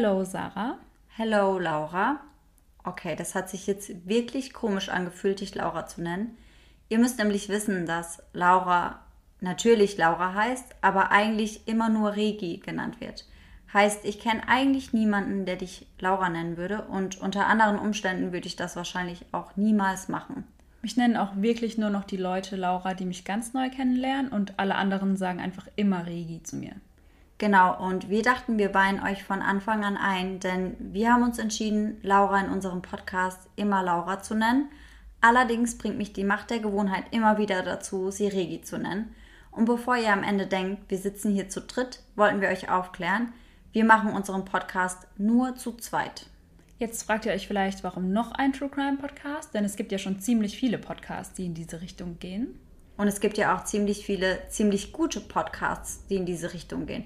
Hello, Sarah. Hello, Laura. Okay, das hat sich jetzt wirklich komisch angefühlt, dich Laura zu nennen. Ihr müsst nämlich wissen, dass Laura natürlich Laura heißt, aber eigentlich immer nur Regi genannt wird. Heißt, ich kenne eigentlich niemanden, der dich Laura nennen würde und unter anderen Umständen würde ich das wahrscheinlich auch niemals machen. Mich nennen auch wirklich nur noch die Leute Laura, die mich ganz neu kennenlernen und alle anderen sagen einfach immer Regi zu mir. Genau, und wir dachten, wir weihen euch von Anfang an ein, denn wir haben uns entschieden, Laura in unserem Podcast immer Laura zu nennen. Allerdings bringt mich die Macht der Gewohnheit immer wieder dazu, sie Regi zu nennen. Und bevor ihr am Ende denkt, wir sitzen hier zu dritt, wollten wir euch aufklären, wir machen unseren Podcast nur zu zweit. Jetzt fragt ihr euch vielleicht, warum noch ein True Crime Podcast? Denn es gibt ja schon ziemlich viele Podcasts, die in diese Richtung gehen. Und es gibt ja auch ziemlich viele, ziemlich gute Podcasts, die in diese Richtung gehen.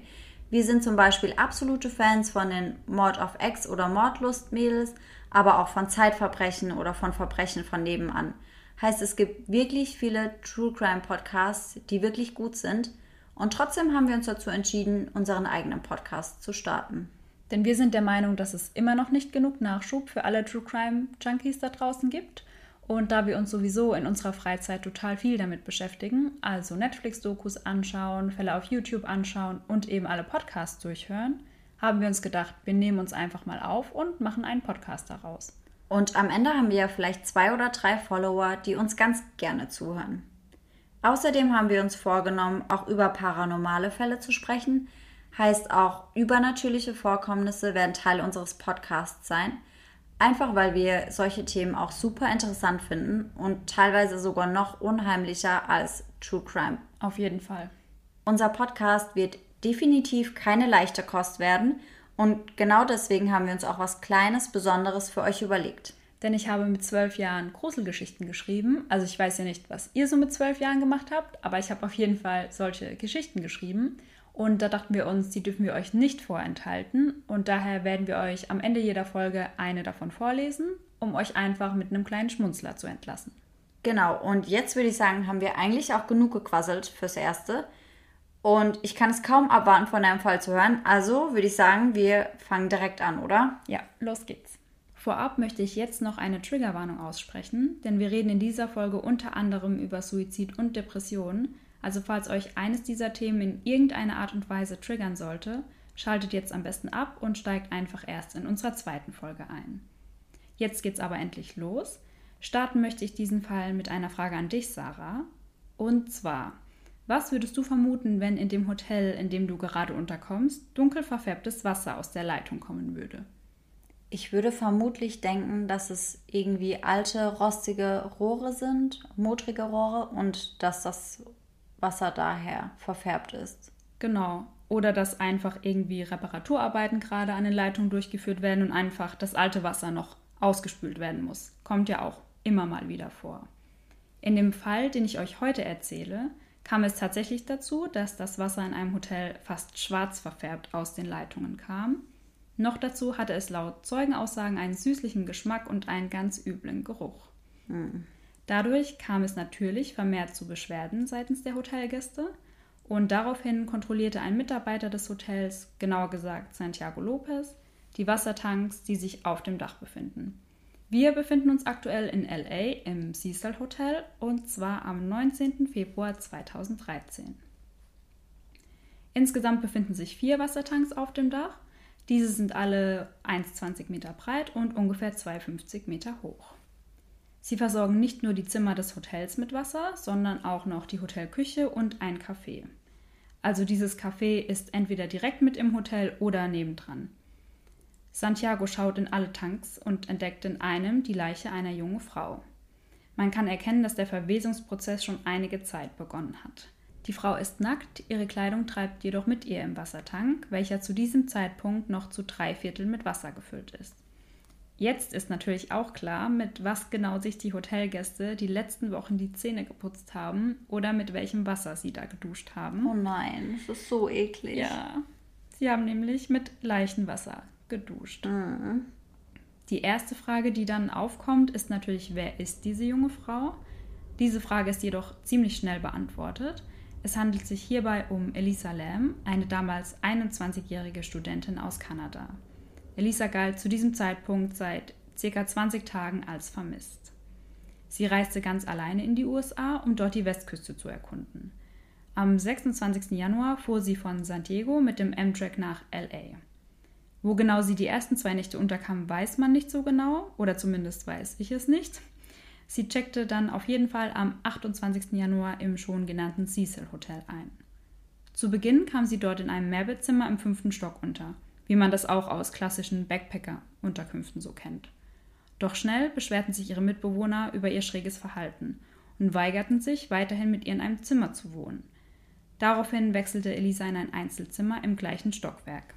Wir sind zum Beispiel absolute Fans von den Mord of X oder Mordlust-Mädels, aber auch von Zeitverbrechen oder von Verbrechen von nebenan. Heißt, es gibt wirklich viele True Crime Podcasts, die wirklich gut sind. Und trotzdem haben wir uns dazu entschieden, unseren eigenen Podcast zu starten. Denn wir sind der Meinung, dass es immer noch nicht genug Nachschub für alle True Crime Junkies da draußen gibt. Und da wir uns sowieso in unserer Freizeit total viel damit beschäftigen, also Netflix-Dokus anschauen, Fälle auf YouTube anschauen und eben alle Podcasts durchhören, haben wir uns gedacht, wir nehmen uns einfach mal auf und machen einen Podcast daraus. Und am Ende haben wir ja vielleicht zwei oder drei Follower, die uns ganz gerne zuhören. Außerdem haben wir uns vorgenommen, auch über paranormale Fälle zu sprechen. Heißt auch, übernatürliche Vorkommnisse werden Teil unseres Podcasts sein. Einfach weil wir solche Themen auch super interessant finden und teilweise sogar noch unheimlicher als True Crime. Auf jeden Fall. Unser Podcast wird definitiv keine leichte Kost werden und genau deswegen haben wir uns auch was Kleines, Besonderes für euch überlegt denn ich habe mit zwölf Jahren Gruselgeschichten geschrieben. Also ich weiß ja nicht, was ihr so mit zwölf Jahren gemacht habt, aber ich habe auf jeden Fall solche Geschichten geschrieben. Und da dachten wir uns, die dürfen wir euch nicht vorenthalten. Und daher werden wir euch am Ende jeder Folge eine davon vorlesen, um euch einfach mit einem kleinen Schmunzler zu entlassen. Genau, und jetzt würde ich sagen, haben wir eigentlich auch genug gequasselt fürs Erste. Und ich kann es kaum abwarten, von einem Fall zu hören. Also würde ich sagen, wir fangen direkt an, oder? Ja, los geht's. Vorab möchte ich jetzt noch eine Triggerwarnung aussprechen, denn wir reden in dieser Folge unter anderem über Suizid und Depressionen. Also falls euch eines dieser Themen in irgendeiner Art und Weise triggern sollte, schaltet jetzt am besten ab und steigt einfach erst in unserer zweiten Folge ein. Jetzt geht's aber endlich los. Starten möchte ich diesen Fall mit einer Frage an dich, Sarah. Und zwar, was würdest du vermuten, wenn in dem Hotel, in dem du gerade unterkommst, dunkel verfärbtes Wasser aus der Leitung kommen würde? Ich würde vermutlich denken, dass es irgendwie alte, rostige Rohre sind, modrige Rohre und dass das Wasser daher verfärbt ist. Genau. Oder dass einfach irgendwie Reparaturarbeiten gerade an den Leitungen durchgeführt werden und einfach das alte Wasser noch ausgespült werden muss. Kommt ja auch immer mal wieder vor. In dem Fall, den ich euch heute erzähle, kam es tatsächlich dazu, dass das Wasser in einem Hotel fast schwarz verfärbt aus den Leitungen kam noch dazu hatte es laut Zeugenaussagen einen süßlichen Geschmack und einen ganz üblen Geruch. Mhm. Dadurch kam es natürlich vermehrt zu Beschwerden seitens der Hotelgäste und daraufhin kontrollierte ein Mitarbeiter des Hotels, genauer gesagt Santiago Lopez, die Wassertanks, die sich auf dem Dach befinden. Wir befinden uns aktuell in LA im Cecil Hotel und zwar am 19. Februar 2013. Insgesamt befinden sich vier Wassertanks auf dem Dach diese sind alle 1,20 Meter breit und ungefähr 2,50 Meter hoch. Sie versorgen nicht nur die Zimmer des Hotels mit Wasser, sondern auch noch die Hotelküche und ein Café. Also dieses Café ist entweder direkt mit im Hotel oder nebendran. Santiago schaut in alle Tanks und entdeckt in einem die Leiche einer jungen Frau. Man kann erkennen, dass der Verwesungsprozess schon einige Zeit begonnen hat. Die Frau ist nackt, ihre Kleidung treibt jedoch mit ihr im Wassertank, welcher zu diesem Zeitpunkt noch zu drei Viertel mit Wasser gefüllt ist. Jetzt ist natürlich auch klar, mit was genau sich die Hotelgäste die letzten Wochen die Zähne geputzt haben oder mit welchem Wasser sie da geduscht haben. Oh nein, das ist so eklig. Ja, sie haben nämlich mit Leichenwasser geduscht. Mhm. Die erste Frage, die dann aufkommt, ist natürlich, wer ist diese junge Frau? Diese Frage ist jedoch ziemlich schnell beantwortet. Es handelt sich hierbei um Elisa Lam, eine damals 21-jährige Studentin aus Kanada. Elisa galt zu diesem Zeitpunkt seit ca. 20 Tagen als vermisst. Sie reiste ganz alleine in die USA, um dort die Westküste zu erkunden. Am 26. Januar fuhr sie von San Diego mit dem Amtrak nach LA. Wo genau sie die ersten zwei Nächte unterkam, weiß man nicht so genau, oder zumindest weiß ich es nicht. Sie checkte dann auf jeden Fall am 28. Januar im schon genannten Cecil Hotel ein. Zu Beginn kam sie dort in einem Mehrbettzimmer im fünften Stock unter, wie man das auch aus klassischen Backpacker-Unterkünften so kennt. Doch schnell beschwerten sich ihre Mitbewohner über ihr schräges Verhalten und weigerten sich, weiterhin mit ihr in einem Zimmer zu wohnen. Daraufhin wechselte Elisa in ein Einzelzimmer im gleichen Stockwerk.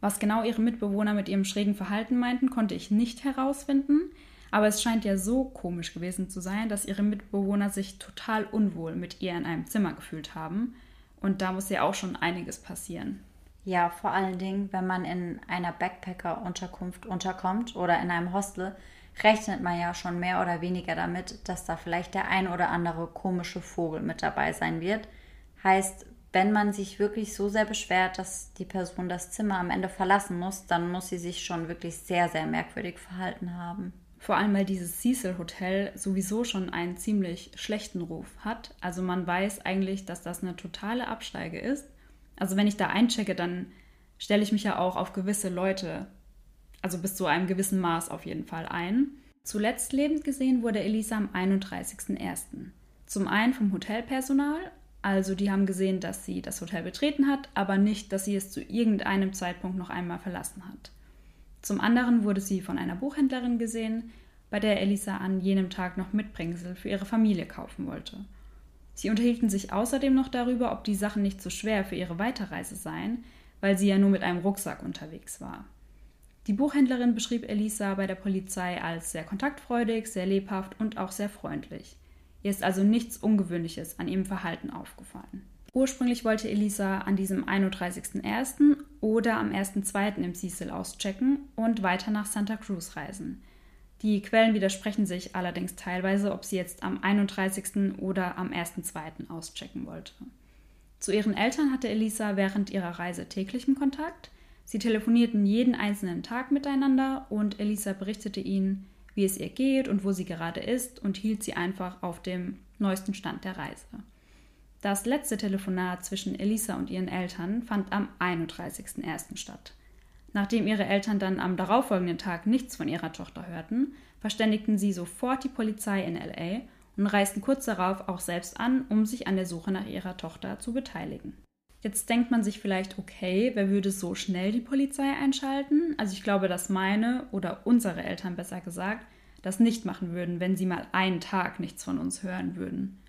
Was genau ihre Mitbewohner mit ihrem schrägen Verhalten meinten, konnte ich nicht herausfinden, aber es scheint ja so komisch gewesen zu sein, dass ihre Mitbewohner sich total unwohl mit ihr in einem Zimmer gefühlt haben. Und da muss ja auch schon einiges passieren. Ja, vor allen Dingen, wenn man in einer Backpacker-Unterkunft unterkommt oder in einem Hostel, rechnet man ja schon mehr oder weniger damit, dass da vielleicht der ein oder andere komische Vogel mit dabei sein wird. Heißt, wenn man sich wirklich so sehr beschwert, dass die Person das Zimmer am Ende verlassen muss, dann muss sie sich schon wirklich sehr, sehr merkwürdig verhalten haben. Vor allem, weil dieses Cecil Hotel sowieso schon einen ziemlich schlechten Ruf hat. Also man weiß eigentlich, dass das eine totale Absteige ist. Also wenn ich da einchecke, dann stelle ich mich ja auch auf gewisse Leute, also bis zu einem gewissen Maß auf jeden Fall ein. Zuletzt lebend gesehen wurde Elisa am 31.01. Zum einen vom Hotelpersonal, also die haben gesehen, dass sie das Hotel betreten hat, aber nicht, dass sie es zu irgendeinem Zeitpunkt noch einmal verlassen hat. Zum anderen wurde sie von einer Buchhändlerin gesehen, bei der Elisa an jenem Tag noch Mitbringsel für ihre Familie kaufen wollte. Sie unterhielten sich außerdem noch darüber, ob die Sachen nicht zu so schwer für ihre Weiterreise seien, weil sie ja nur mit einem Rucksack unterwegs war. Die Buchhändlerin beschrieb Elisa bei der Polizei als sehr kontaktfreudig, sehr lebhaft und auch sehr freundlich. Ihr ist also nichts Ungewöhnliches an ihrem Verhalten aufgefallen. Ursprünglich wollte Elisa an diesem 31.01. oder am 1.02. im Cecil auschecken und weiter nach Santa Cruz reisen. Die Quellen widersprechen sich allerdings teilweise, ob sie jetzt am 31. oder am 1.02. auschecken wollte. Zu ihren Eltern hatte Elisa während ihrer Reise täglichen Kontakt. Sie telefonierten jeden einzelnen Tag miteinander und Elisa berichtete ihnen, wie es ihr geht und wo sie gerade ist und hielt sie einfach auf dem neuesten Stand der Reise. Das letzte Telefonat zwischen Elisa und ihren Eltern fand am 31.01. statt. Nachdem ihre Eltern dann am darauffolgenden Tag nichts von ihrer Tochter hörten, verständigten sie sofort die Polizei in LA und reisten kurz darauf auch selbst an, um sich an der Suche nach ihrer Tochter zu beteiligen. Jetzt denkt man sich vielleicht, okay, wer würde so schnell die Polizei einschalten? Also ich glaube, dass meine oder unsere Eltern besser gesagt das nicht machen würden, wenn sie mal einen Tag nichts von uns hören würden.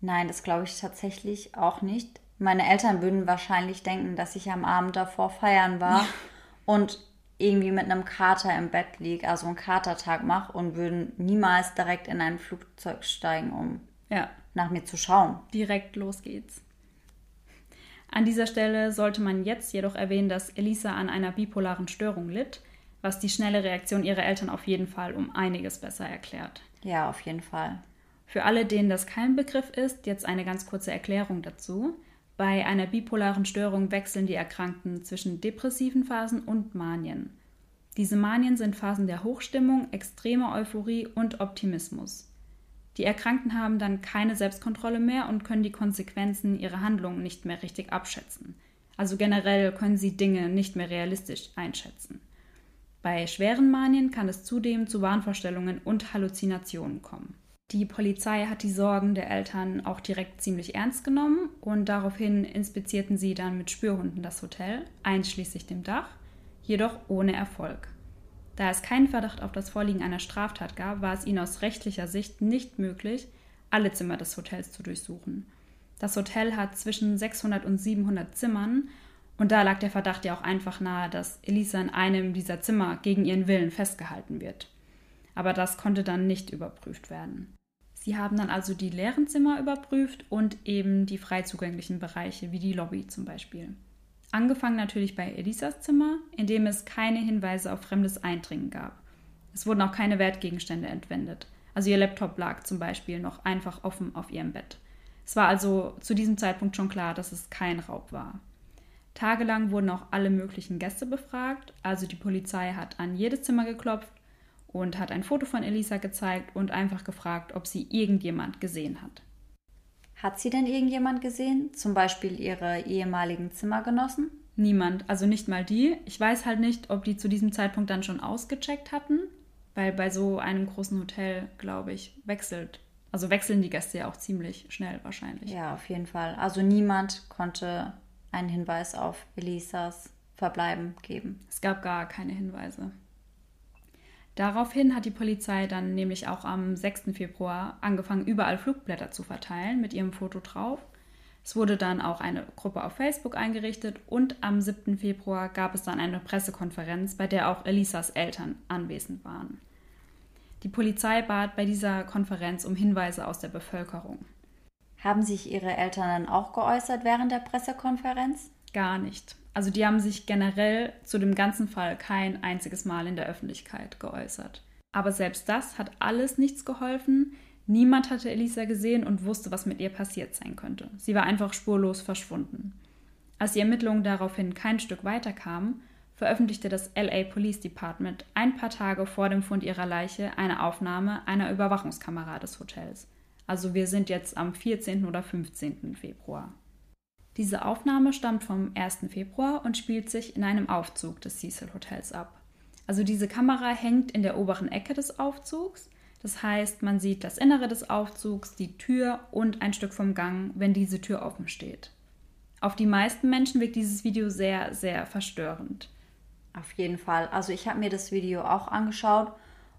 Nein, das glaube ich tatsächlich auch nicht. Meine Eltern würden wahrscheinlich denken, dass ich am Abend davor feiern war und irgendwie mit einem Kater im Bett liege, also einen Katertag mache und würden niemals direkt in ein Flugzeug steigen, um ja. nach mir zu schauen. Direkt los geht's. An dieser Stelle sollte man jetzt jedoch erwähnen, dass Elisa an einer bipolaren Störung litt, was die schnelle Reaktion ihrer Eltern auf jeden Fall um einiges besser erklärt. Ja, auf jeden Fall. Für alle, denen das kein Begriff ist, jetzt eine ganz kurze Erklärung dazu. Bei einer bipolaren Störung wechseln die Erkrankten zwischen depressiven Phasen und Manien. Diese Manien sind Phasen der Hochstimmung, extremer Euphorie und Optimismus. Die Erkrankten haben dann keine Selbstkontrolle mehr und können die Konsequenzen ihrer Handlungen nicht mehr richtig abschätzen. Also generell können sie Dinge nicht mehr realistisch einschätzen. Bei schweren Manien kann es zudem zu Wahnvorstellungen und Halluzinationen kommen. Die Polizei hat die Sorgen der Eltern auch direkt ziemlich ernst genommen und daraufhin inspizierten sie dann mit Spürhunden das Hotel, einschließlich dem Dach, jedoch ohne Erfolg. Da es keinen Verdacht auf das Vorliegen einer Straftat gab, war es ihnen aus rechtlicher Sicht nicht möglich, alle Zimmer des Hotels zu durchsuchen. Das Hotel hat zwischen 600 und 700 Zimmern und da lag der Verdacht ja auch einfach nahe, dass Elisa in einem dieser Zimmer gegen ihren Willen festgehalten wird. Aber das konnte dann nicht überprüft werden. Sie haben dann also die leeren Zimmer überprüft und eben die frei zugänglichen Bereiche, wie die Lobby zum Beispiel. Angefangen natürlich bei Elisas Zimmer, in dem es keine Hinweise auf fremdes Eindringen gab. Es wurden auch keine Wertgegenstände entwendet. Also ihr Laptop lag zum Beispiel noch einfach offen auf ihrem Bett. Es war also zu diesem Zeitpunkt schon klar, dass es kein Raub war. Tagelang wurden auch alle möglichen Gäste befragt. Also die Polizei hat an jedes Zimmer geklopft und hat ein Foto von Elisa gezeigt und einfach gefragt, ob sie irgendjemand gesehen hat. Hat sie denn irgendjemand gesehen? Zum Beispiel ihre ehemaligen Zimmergenossen? Niemand, also nicht mal die. Ich weiß halt nicht, ob die zu diesem Zeitpunkt dann schon ausgecheckt hatten, weil bei so einem großen Hotel, glaube ich, wechselt. Also wechseln die Gäste ja auch ziemlich schnell wahrscheinlich. Ja, auf jeden Fall. Also niemand konnte einen Hinweis auf Elisas Verbleiben geben. Es gab gar keine Hinweise. Daraufhin hat die Polizei dann nämlich auch am 6. Februar angefangen, überall Flugblätter zu verteilen mit ihrem Foto drauf. Es wurde dann auch eine Gruppe auf Facebook eingerichtet und am 7. Februar gab es dann eine Pressekonferenz, bei der auch Elisas Eltern anwesend waren. Die Polizei bat bei dieser Konferenz um Hinweise aus der Bevölkerung. Haben sich Ihre Eltern dann auch geäußert während der Pressekonferenz? Gar nicht. Also die haben sich generell zu dem ganzen Fall kein einziges Mal in der Öffentlichkeit geäußert. Aber selbst das hat alles nichts geholfen. Niemand hatte Elisa gesehen und wusste, was mit ihr passiert sein könnte. Sie war einfach spurlos verschwunden. Als die Ermittlungen daraufhin kein Stück weiter kamen, veröffentlichte das LA Police Department ein paar Tage vor dem Fund ihrer Leiche eine Aufnahme einer Überwachungskamera des Hotels. Also wir sind jetzt am 14. oder 15. Februar. Diese Aufnahme stammt vom 1. Februar und spielt sich in einem Aufzug des Cecil Hotels ab. Also diese Kamera hängt in der oberen Ecke des Aufzugs. Das heißt, man sieht das Innere des Aufzugs, die Tür und ein Stück vom Gang, wenn diese Tür offen steht. Auf die meisten Menschen wirkt dieses Video sehr, sehr verstörend. Auf jeden Fall. Also ich habe mir das Video auch angeschaut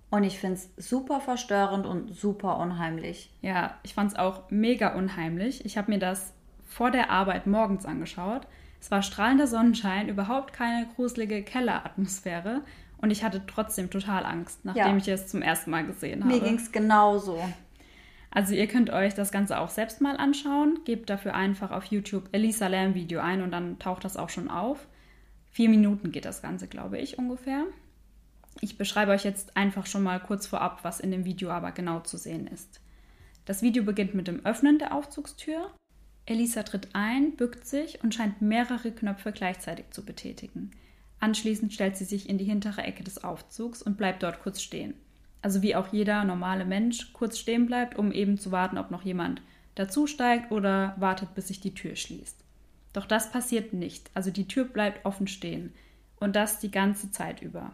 und ich finde es super verstörend und super unheimlich. Ja, ich fand es auch mega unheimlich. Ich habe mir das vor der Arbeit morgens angeschaut. Es war strahlender Sonnenschein, überhaupt keine gruselige Kelleratmosphäre und ich hatte trotzdem total Angst, nachdem ja. ich es zum ersten Mal gesehen habe. Mir ging es genauso. Also ihr könnt euch das Ganze auch selbst mal anschauen. Gebt dafür einfach auf YouTube Elisa Lamb Video ein und dann taucht das auch schon auf. Vier Minuten geht das Ganze, glaube ich, ungefähr. Ich beschreibe euch jetzt einfach schon mal kurz vorab, was in dem Video aber genau zu sehen ist. Das Video beginnt mit dem Öffnen der Aufzugstür Elisa tritt ein, bückt sich und scheint mehrere Knöpfe gleichzeitig zu betätigen. Anschließend stellt sie sich in die hintere Ecke des Aufzugs und bleibt dort kurz stehen. Also wie auch jeder normale Mensch kurz stehen bleibt, um eben zu warten, ob noch jemand dazusteigt oder wartet, bis sich die Tür schließt. Doch das passiert nicht. Also die Tür bleibt offen stehen. Und das die ganze Zeit über.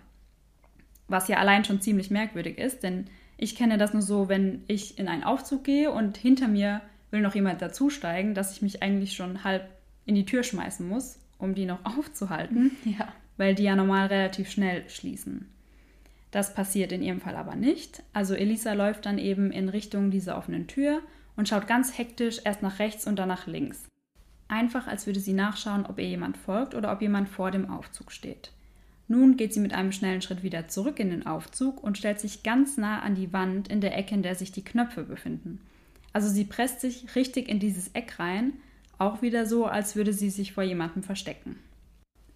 Was ja allein schon ziemlich merkwürdig ist, denn ich kenne das nur so, wenn ich in einen Aufzug gehe und hinter mir will noch jemand dazusteigen, dass ich mich eigentlich schon halb in die Tür schmeißen muss, um die noch aufzuhalten, ja. weil die ja normal relativ schnell schließen. Das passiert in ihrem Fall aber nicht. Also Elisa läuft dann eben in Richtung dieser offenen Tür und schaut ganz hektisch erst nach rechts und dann nach links. Einfach als würde sie nachschauen, ob ihr jemand folgt oder ob jemand vor dem Aufzug steht. Nun geht sie mit einem schnellen Schritt wieder zurück in den Aufzug und stellt sich ganz nah an die Wand in der Ecke, in der sich die Knöpfe befinden. Also sie presst sich richtig in dieses Eck rein, auch wieder so, als würde sie sich vor jemandem verstecken.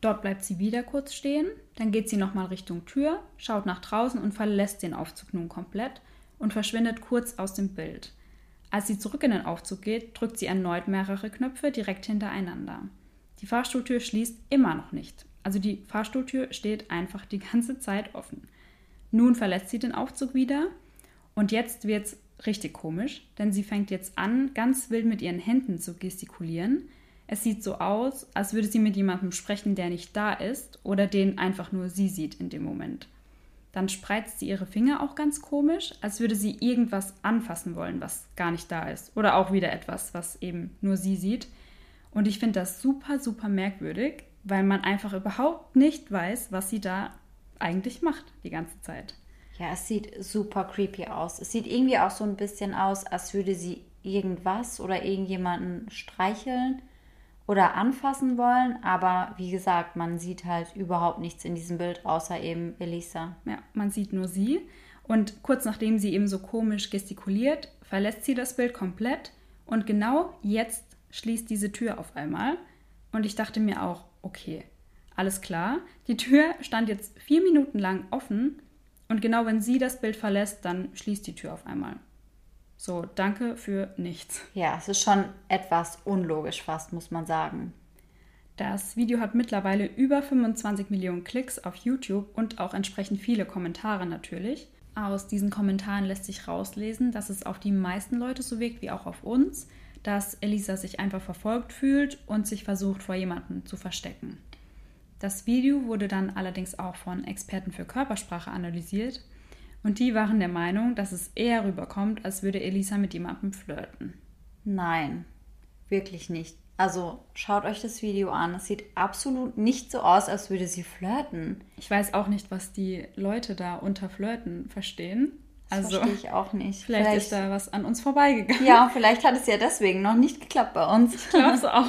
Dort bleibt sie wieder kurz stehen, dann geht sie nochmal Richtung Tür, schaut nach draußen und verlässt den Aufzug nun komplett und verschwindet kurz aus dem Bild. Als sie zurück in den Aufzug geht, drückt sie erneut mehrere Knöpfe direkt hintereinander. Die Fahrstuhltür schließt immer noch nicht. Also die Fahrstuhltür steht einfach die ganze Zeit offen. Nun verlässt sie den Aufzug wieder und jetzt wird es richtig komisch, denn sie fängt jetzt an, ganz wild mit ihren Händen zu gestikulieren. Es sieht so aus, als würde sie mit jemandem sprechen, der nicht da ist oder den einfach nur sie sieht in dem Moment. Dann spreizt sie ihre Finger auch ganz komisch, als würde sie irgendwas anfassen wollen, was gar nicht da ist. Oder auch wieder etwas, was eben nur sie sieht. Und ich finde das super, super merkwürdig, weil man einfach überhaupt nicht weiß, was sie da eigentlich macht die ganze Zeit. Ja, es sieht super creepy aus. Es sieht irgendwie auch so ein bisschen aus, als würde sie irgendwas oder irgendjemanden streicheln oder anfassen wollen. Aber wie gesagt, man sieht halt überhaupt nichts in diesem Bild, außer eben Elisa. Ja, man sieht nur sie. Und kurz nachdem sie eben so komisch gestikuliert, verlässt sie das Bild komplett. Und genau jetzt schließt diese Tür auf einmal. Und ich dachte mir auch, okay, alles klar. Die Tür stand jetzt vier Minuten lang offen und genau wenn sie das Bild verlässt, dann schließt die Tür auf einmal. So, danke für nichts. Ja, es ist schon etwas unlogisch fast, muss man sagen. Das Video hat mittlerweile über 25 Millionen Klicks auf YouTube und auch entsprechend viele Kommentare natürlich. Aus diesen Kommentaren lässt sich rauslesen, dass es auf die meisten Leute so wirkt wie auch auf uns, dass Elisa sich einfach verfolgt fühlt und sich versucht, vor jemandem zu verstecken. Das Video wurde dann allerdings auch von Experten für Körpersprache analysiert und die waren der Meinung, dass es eher rüberkommt, als würde Elisa mit jemandem flirten. Nein, wirklich nicht. Also schaut euch das Video an. Es sieht absolut nicht so aus, als würde sie flirten. Ich weiß auch nicht, was die Leute da unter Flirten verstehen. Das also, verstehe ich auch nicht. Vielleicht, vielleicht, ist da was an uns vorbeigegangen. Ja, vielleicht hat es ja deswegen noch nicht geklappt bei uns. Ich glaube es auch.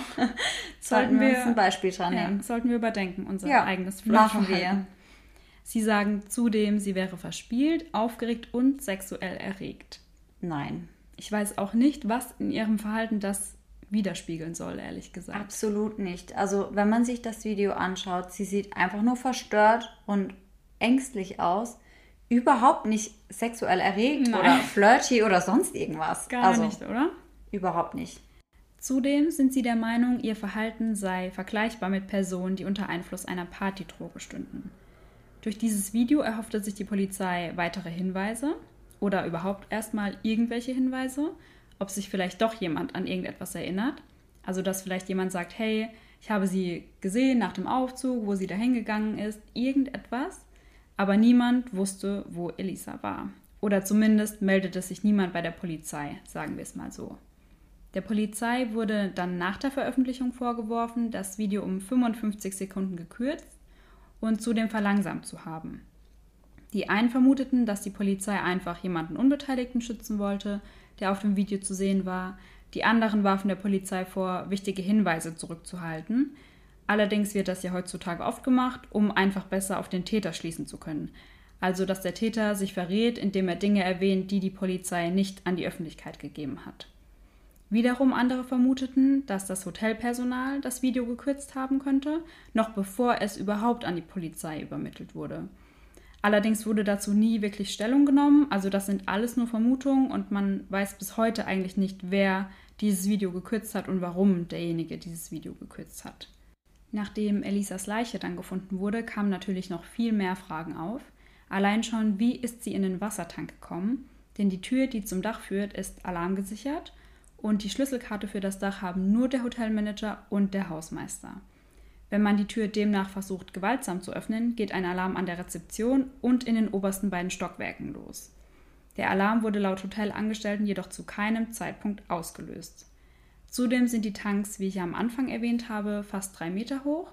sollten wir uns ein Beispiel dran nehmen. Ja, sollten wir überdenken, unser ja, eigenes. Machen wir. Sie sagen zudem, sie wäre verspielt, aufgeregt und sexuell erregt. Nein. Ich weiß auch nicht, was in ihrem Verhalten das widerspiegeln soll, ehrlich gesagt. Absolut nicht. Also, wenn man sich das Video anschaut, sie sieht einfach nur verstört und ängstlich aus. Überhaupt nicht sexuell erregt Nein. oder flirty oder sonst irgendwas. Gar also, nicht, oder? Überhaupt nicht. Zudem sind sie der Meinung, ihr Verhalten sei vergleichbar mit Personen, die unter Einfluss einer Partydroge stünden. Durch dieses Video erhoffte sich die Polizei weitere Hinweise oder überhaupt erstmal irgendwelche Hinweise, ob sich vielleicht doch jemand an irgendetwas erinnert. Also dass vielleicht jemand sagt, hey, ich habe sie gesehen nach dem Aufzug, wo sie dahin gegangen ist, irgendetwas, aber niemand wusste, wo Elisa war. Oder zumindest meldete sich niemand bei der Polizei, sagen wir es mal so. Der Polizei wurde dann nach der Veröffentlichung vorgeworfen, das Video um 55 Sekunden gekürzt und zudem verlangsamt zu haben. Die einen vermuteten, dass die Polizei einfach jemanden Unbeteiligten schützen wollte, der auf dem Video zu sehen war. Die anderen warfen der Polizei vor, wichtige Hinweise zurückzuhalten. Allerdings wird das ja heutzutage oft gemacht, um einfach besser auf den Täter schließen zu können. Also, dass der Täter sich verrät, indem er Dinge erwähnt, die die Polizei nicht an die Öffentlichkeit gegeben hat. Wiederum andere vermuteten, dass das Hotelpersonal das Video gekürzt haben könnte, noch bevor es überhaupt an die Polizei übermittelt wurde. Allerdings wurde dazu nie wirklich Stellung genommen, also das sind alles nur Vermutungen und man weiß bis heute eigentlich nicht, wer dieses Video gekürzt hat und warum derjenige dieses Video gekürzt hat. Nachdem Elisas Leiche dann gefunden wurde, kamen natürlich noch viel mehr Fragen auf. Allein schon, wie ist sie in den Wassertank gekommen? Denn die Tür, die zum Dach führt, ist alarmgesichert und die Schlüsselkarte für das Dach haben nur der Hotelmanager und der Hausmeister. Wenn man die Tür demnach versucht, gewaltsam zu öffnen, geht ein Alarm an der Rezeption und in den obersten beiden Stockwerken los. Der Alarm wurde laut Hotelangestellten jedoch zu keinem Zeitpunkt ausgelöst. Zudem sind die Tanks, wie ich am Anfang erwähnt habe, fast drei Meter hoch.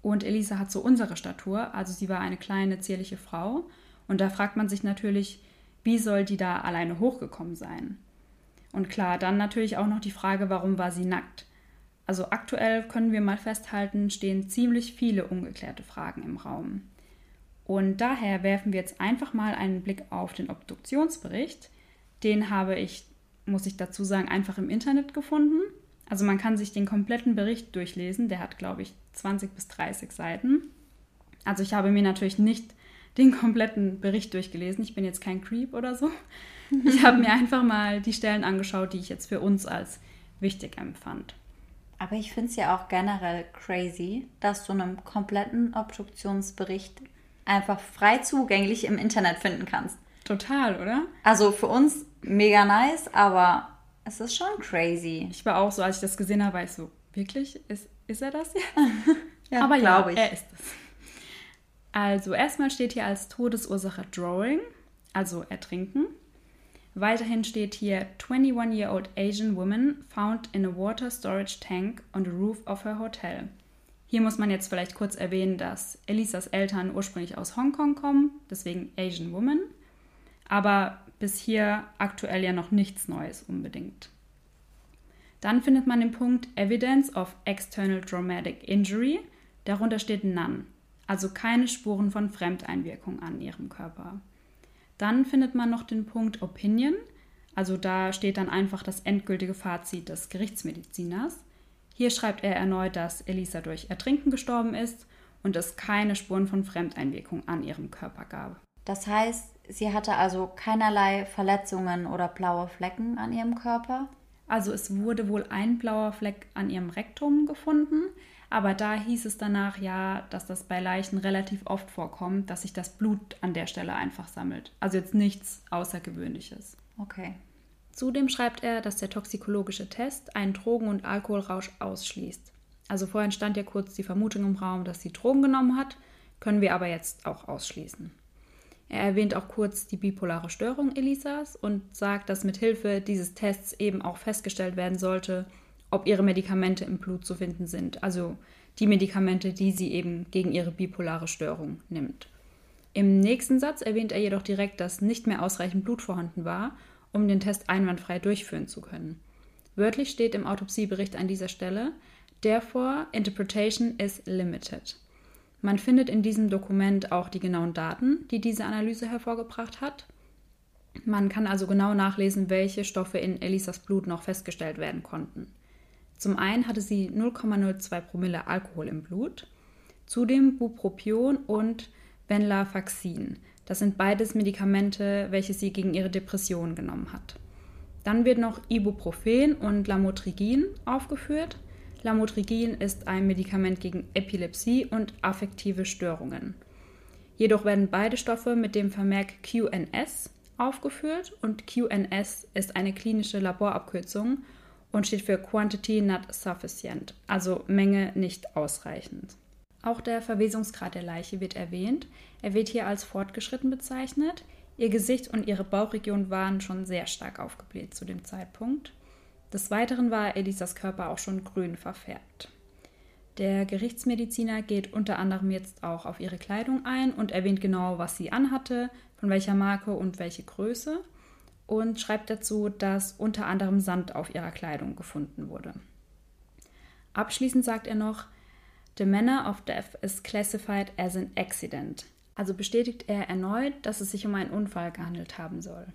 Und Elisa hat so unsere Statur, also sie war eine kleine, zierliche Frau. Und da fragt man sich natürlich, wie soll die da alleine hochgekommen sein? Und klar, dann natürlich auch noch die Frage, warum war sie nackt? Also aktuell können wir mal festhalten, stehen ziemlich viele ungeklärte Fragen im Raum. Und daher werfen wir jetzt einfach mal einen Blick auf den Obduktionsbericht. Den habe ich, muss ich dazu sagen, einfach im Internet gefunden. Also man kann sich den kompletten Bericht durchlesen. Der hat, glaube ich, 20 bis 30 Seiten. Also ich habe mir natürlich nicht den kompletten Bericht durchgelesen. Ich bin jetzt kein Creep oder so. Ich habe mir einfach mal die Stellen angeschaut, die ich jetzt für uns als wichtig empfand. Aber ich finde es ja auch generell crazy, dass du einen kompletten Obduktionsbericht einfach frei zugänglich im Internet finden kannst. Total, oder? Also für uns mega nice, aber es ist schon crazy. Ich war auch so, als ich das gesehen habe, war ich so, wirklich? Ist, ist er das jetzt? ja, aber ja, ich. er ist es. Also erstmal steht hier als Todesursache Drawing, also Ertrinken. Weiterhin steht hier 21-year-old Asian woman found in a water storage tank on the roof of her hotel. Hier muss man jetzt vielleicht kurz erwähnen, dass Elisas Eltern ursprünglich aus Hongkong kommen, deswegen Asian Woman. Aber bis hier aktuell ja noch nichts Neues unbedingt. Dann findet man den Punkt Evidence of External Traumatic Injury. Darunter steht None, also keine Spuren von Fremdeinwirkung an ihrem Körper. Dann findet man noch den Punkt Opinion. Also da steht dann einfach das endgültige Fazit des Gerichtsmediziners. Hier schreibt er erneut, dass Elisa durch Ertrinken gestorben ist und es keine Spuren von Fremdeinwirkung an ihrem Körper gab. Das heißt, sie hatte also keinerlei Verletzungen oder blaue Flecken an ihrem Körper? Also es wurde wohl ein blauer Fleck an ihrem Rektum gefunden, aber da hieß es danach ja, dass das bei Leichen relativ oft vorkommt, dass sich das Blut an der Stelle einfach sammelt. Also jetzt nichts Außergewöhnliches. Okay. Zudem schreibt er, dass der toxikologische Test einen Drogen- und Alkoholrausch ausschließt. Also vorhin stand ja kurz die Vermutung im Raum, dass sie Drogen genommen hat, können wir aber jetzt auch ausschließen. Er erwähnt auch kurz die bipolare Störung Elisas und sagt, dass mit Hilfe dieses Tests eben auch festgestellt werden sollte, ob ihre Medikamente im Blut zu finden sind, also die Medikamente, die sie eben gegen ihre bipolare Störung nimmt. Im nächsten Satz erwähnt er jedoch direkt, dass nicht mehr ausreichend Blut vorhanden war, um den Test einwandfrei durchführen zu können. Wörtlich steht im Autopsiebericht an dieser Stelle, Therefore, interpretation is limited. Man findet in diesem Dokument auch die genauen Daten, die diese Analyse hervorgebracht hat. Man kann also genau nachlesen, welche Stoffe in Elisas Blut noch festgestellt werden konnten. Zum einen hatte sie 0,02 Promille Alkohol im Blut, zudem Bupropion und Venlafaxin. Das sind beides Medikamente, welche sie gegen ihre Depression genommen hat. Dann wird noch Ibuprofen und Lamotrigin aufgeführt. Lamotrigin ist ein Medikament gegen Epilepsie und affektive Störungen. Jedoch werden beide Stoffe mit dem Vermerk QNS aufgeführt und QNS ist eine klinische Laborabkürzung und steht für Quantity Not Sufficient, also Menge nicht ausreichend. Auch der Verwesungsgrad der Leiche wird erwähnt. Er wird hier als fortgeschritten bezeichnet. Ihr Gesicht und ihre Bauchregion waren schon sehr stark aufgebläht zu dem Zeitpunkt. Des Weiteren war Elisas Körper auch schon grün verfärbt. Der Gerichtsmediziner geht unter anderem jetzt auch auf ihre Kleidung ein und erwähnt genau, was sie anhatte, von welcher Marke und welche Größe und schreibt dazu, dass unter anderem Sand auf ihrer Kleidung gefunden wurde. Abschließend sagt er noch, The manner of death is classified as an accident. Also bestätigt er erneut, dass es sich um einen Unfall gehandelt haben soll.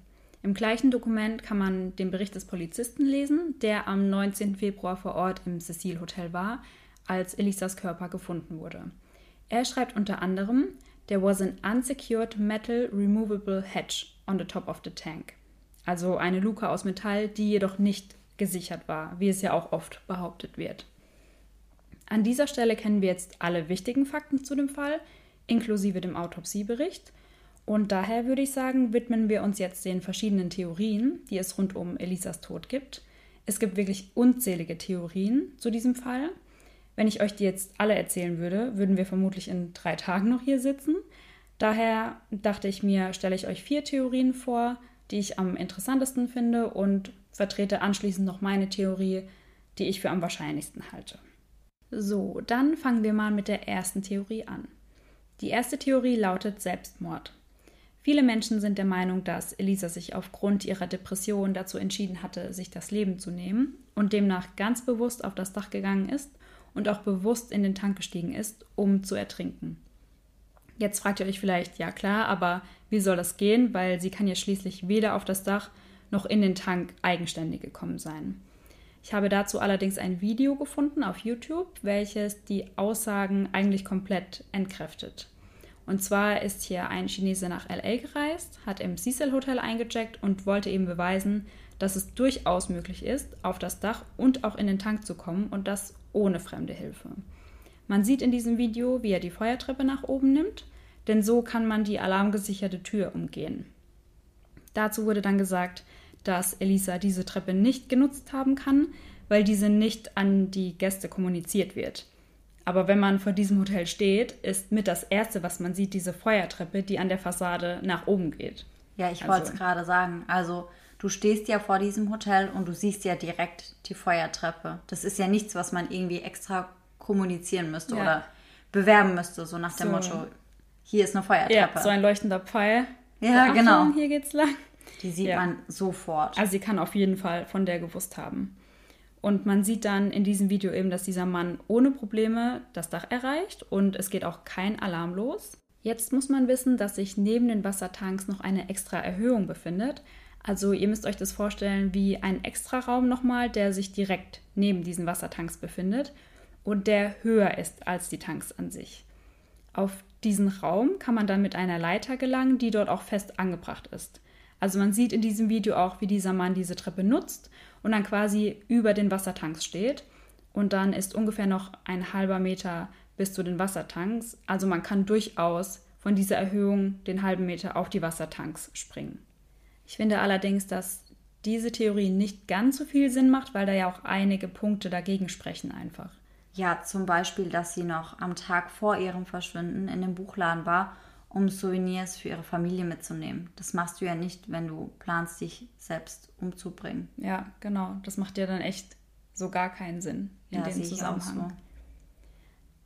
Im gleichen Dokument kann man den Bericht des Polizisten lesen, der am 19. Februar vor Ort im Cecil Hotel war, als Elisas Körper gefunden wurde. Er schreibt unter anderem, There was an unsecured metal removable hatch on the top of the tank also eine Luke aus Metall, die jedoch nicht gesichert war, wie es ja auch oft behauptet wird. An dieser Stelle kennen wir jetzt alle wichtigen Fakten zu dem Fall, inklusive dem Autopsiebericht. Und daher würde ich sagen, widmen wir uns jetzt den verschiedenen Theorien, die es rund um Elisas Tod gibt. Es gibt wirklich unzählige Theorien zu diesem Fall. Wenn ich euch die jetzt alle erzählen würde, würden wir vermutlich in drei Tagen noch hier sitzen. Daher dachte ich mir, stelle ich euch vier Theorien vor, die ich am interessantesten finde und vertrete anschließend noch meine Theorie, die ich für am wahrscheinlichsten halte. So, dann fangen wir mal mit der ersten Theorie an. Die erste Theorie lautet Selbstmord. Viele Menschen sind der Meinung, dass Elisa sich aufgrund ihrer Depression dazu entschieden hatte, sich das Leben zu nehmen und demnach ganz bewusst auf das Dach gegangen ist und auch bewusst in den Tank gestiegen ist, um zu ertrinken. Jetzt fragt ihr euch vielleicht, ja klar, aber wie soll das gehen? Weil sie kann ja schließlich weder auf das Dach noch in den Tank eigenständig gekommen sein. Ich habe dazu allerdings ein Video gefunden auf YouTube, welches die Aussagen eigentlich komplett entkräftet. Und zwar ist hier ein Chinese nach LA gereist, hat im Cecil Hotel eingecheckt und wollte eben beweisen, dass es durchaus möglich ist, auf das Dach und auch in den Tank zu kommen und das ohne fremde Hilfe. Man sieht in diesem Video, wie er die Feuertreppe nach oben nimmt, denn so kann man die alarmgesicherte Tür umgehen. Dazu wurde dann gesagt, dass Elisa diese Treppe nicht genutzt haben kann, weil diese nicht an die Gäste kommuniziert wird. Aber wenn man vor diesem Hotel steht, ist mit das Erste, was man sieht, diese Feuertreppe, die an der Fassade nach oben geht. Ja, ich also, wollte es gerade sagen. Also du stehst ja vor diesem Hotel und du siehst ja direkt die Feuertreppe. Das ist ja nichts, was man irgendwie extra kommunizieren müsste ja. oder bewerben müsste, so nach dem so. Motto, hier ist eine Feuertreppe. Ja, so ein leuchtender Pfeil. Ja, Achtung, genau. Hier geht's lang. Die sieht ja. man sofort. Also sie kann auf jeden Fall von der gewusst haben. Und man sieht dann in diesem Video eben, dass dieser Mann ohne Probleme das Dach erreicht und es geht auch kein Alarm los. Jetzt muss man wissen, dass sich neben den Wassertanks noch eine extra Erhöhung befindet. Also ihr müsst euch das vorstellen wie ein Extraraum nochmal, der sich direkt neben diesen Wassertanks befindet und der höher ist als die Tanks an sich. Auf diesen Raum kann man dann mit einer Leiter gelangen, die dort auch fest angebracht ist. Also man sieht in diesem Video auch, wie dieser Mann diese Treppe nutzt und dann quasi über den Wassertanks steht. Und dann ist ungefähr noch ein halber Meter bis zu den Wassertanks. Also man kann durchaus von dieser Erhöhung den halben Meter auf die Wassertanks springen. Ich finde allerdings, dass diese Theorie nicht ganz so viel Sinn macht, weil da ja auch einige Punkte dagegen sprechen einfach. Ja, zum Beispiel, dass sie noch am Tag vor ihrem Verschwinden in dem Buchladen war, um Souvenirs für ihre Familie mitzunehmen. Das machst du ja nicht, wenn du planst, dich selbst umzubringen. Ja, genau. Das macht ja dann echt so gar keinen Sinn in Ja, dem Zusammenhang. so.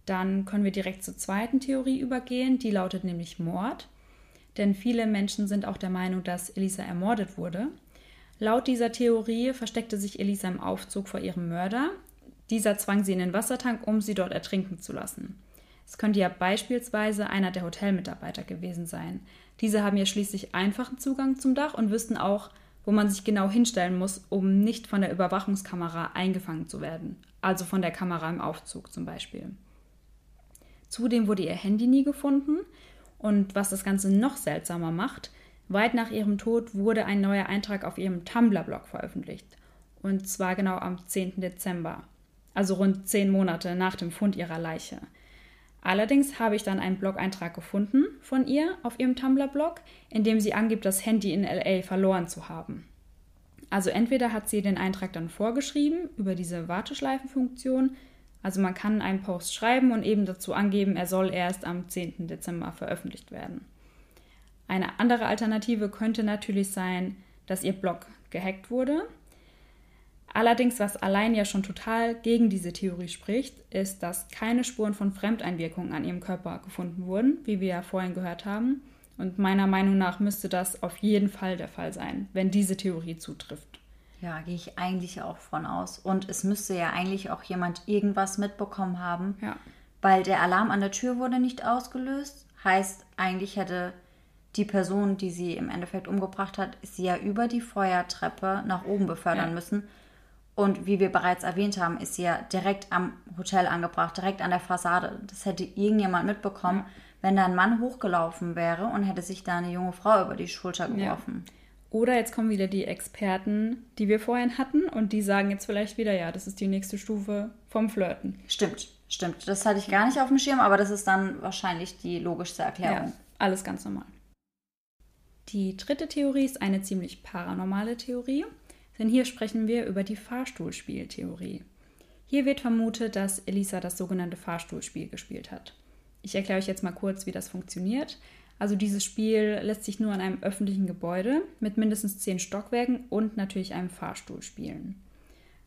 Dann können wir direkt zur zweiten Theorie übergehen, die lautet nämlich Mord. Denn viele Menschen sind auch der Meinung, dass Elisa ermordet wurde. Laut dieser Theorie versteckte sich Elisa im Aufzug vor ihrem Mörder. Dieser zwang sie in den Wassertank, um sie dort ertrinken zu lassen. Es könnte ja beispielsweise einer der Hotelmitarbeiter gewesen sein. Diese haben ja schließlich einfachen Zugang zum Dach und wüssten auch, wo man sich genau hinstellen muss, um nicht von der Überwachungskamera eingefangen zu werden. Also von der Kamera im Aufzug zum Beispiel. Zudem wurde ihr Handy nie gefunden und was das Ganze noch seltsamer macht, weit nach ihrem Tod wurde ein neuer Eintrag auf ihrem Tumblr-Blog veröffentlicht. Und zwar genau am 10. Dezember, also rund zehn Monate nach dem Fund ihrer Leiche. Allerdings habe ich dann einen Blog-Eintrag gefunden von ihr auf ihrem Tumblr-Blog, in dem sie angibt, das Handy in LA verloren zu haben. Also entweder hat sie den Eintrag dann vorgeschrieben über diese Warteschleifenfunktion, also man kann einen Post schreiben und eben dazu angeben, er soll erst am 10. Dezember veröffentlicht werden. Eine andere Alternative könnte natürlich sein, dass ihr Blog gehackt wurde. Allerdings, was allein ja schon total gegen diese Theorie spricht, ist, dass keine Spuren von Fremdeinwirkungen an ihrem Körper gefunden wurden, wie wir ja vorhin gehört haben. Und meiner Meinung nach müsste das auf jeden Fall der Fall sein, wenn diese Theorie zutrifft. Ja, gehe ich eigentlich auch von aus. Und es müsste ja eigentlich auch jemand irgendwas mitbekommen haben, Ja. weil der Alarm an der Tür wurde nicht ausgelöst. Heißt, eigentlich hätte die Person, die sie im Endeffekt umgebracht hat, sie ja über die Feuertreppe nach oben befördern Ja. müssen. Und wie wir bereits erwähnt haben, ist sie ja direkt am Hotel angebracht, direkt an der Fassade. Das hätte irgendjemand mitbekommen, wenn da ein Mann hochgelaufen wäre und hätte sich da eine junge Frau über die Schulter geworfen. Oder jetzt kommen wieder die Experten, die wir vorhin hatten, und die sagen jetzt vielleicht wieder, ja, das ist die nächste Stufe vom Flirten. Stimmt, stimmt. Das hatte ich gar nicht auf dem Schirm, aber das ist dann wahrscheinlich die logischste Erklärung. Ja, alles ganz normal. Die dritte Theorie ist eine ziemlich paranormale Theorie, denn hier sprechen wir über die Fahrstuhlspieltheorie. Hier wird vermutet, dass Elisa das sogenannte Fahrstuhlspiel gespielt hat. Ich erkläre euch jetzt mal kurz, wie das funktioniert. Also dieses Spiel lässt sich nur in einem öffentlichen Gebäude mit mindestens zehn Stockwerken und natürlich einem Fahrstuhl spielen.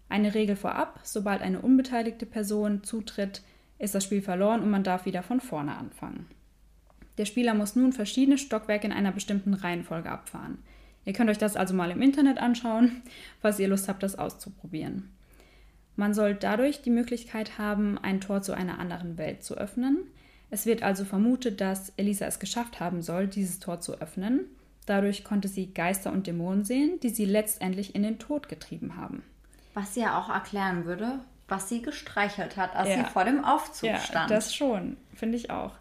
Eine Regel vorab, sobald eine unbeteiligte Person zutritt, ist das Spiel verloren und man darf wieder von vorne anfangen. Der Spieler muss nun verschiedene Stockwerke in einer bestimmten Reihenfolge abfahren. Ihr könnt euch das also mal im Internet anschauen, falls ihr Lust habt, das auszuprobieren. Man soll dadurch die Möglichkeit haben, ein Tor zu einer anderen Welt zu öffnen. Es wird also vermutet, dass Elisa es geschafft haben soll, dieses Tor zu öffnen. Dadurch konnte sie Geister und Dämonen sehen, die sie letztendlich in den Tod getrieben haben. Was ja auch erklären würde, was sie gestreichelt hat, als Ja. sie vor dem Aufzug Ja, stand. das schon, finde ich auch.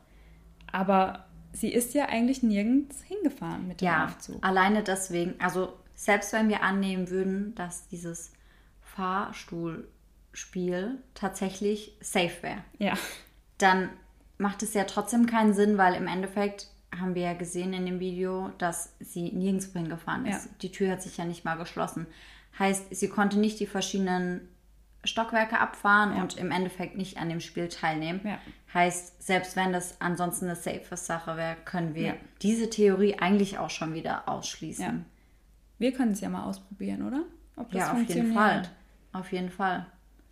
Aber sie ist ja eigentlich nirgends hingefahren mit dem ja, Aufzug. alleine deswegen, also selbst wenn wir annehmen würden, dass dieses Fahrstuhlspiel tatsächlich safe wäre, Ja, dann macht es ja trotzdem keinen Sinn, weil im Endeffekt haben wir ja gesehen in dem Video, dass sie nirgendwo hingefahren ist. Ja. Die Tür hat sich ja nicht mal geschlossen. Heißt, sie konnte nicht die verschiedenen Stockwerke abfahren Ja. und im Endeffekt nicht an dem Spiel teilnehmen. Ja. Heißt, selbst wenn das ansonsten eine safe Sache wäre, können wir Ja. diese Theorie eigentlich auch schon wieder ausschließen. ja. Wir können es ja mal ausprobieren, oder? Ob Ja, auf jeden Fall. Auf jeden Fall.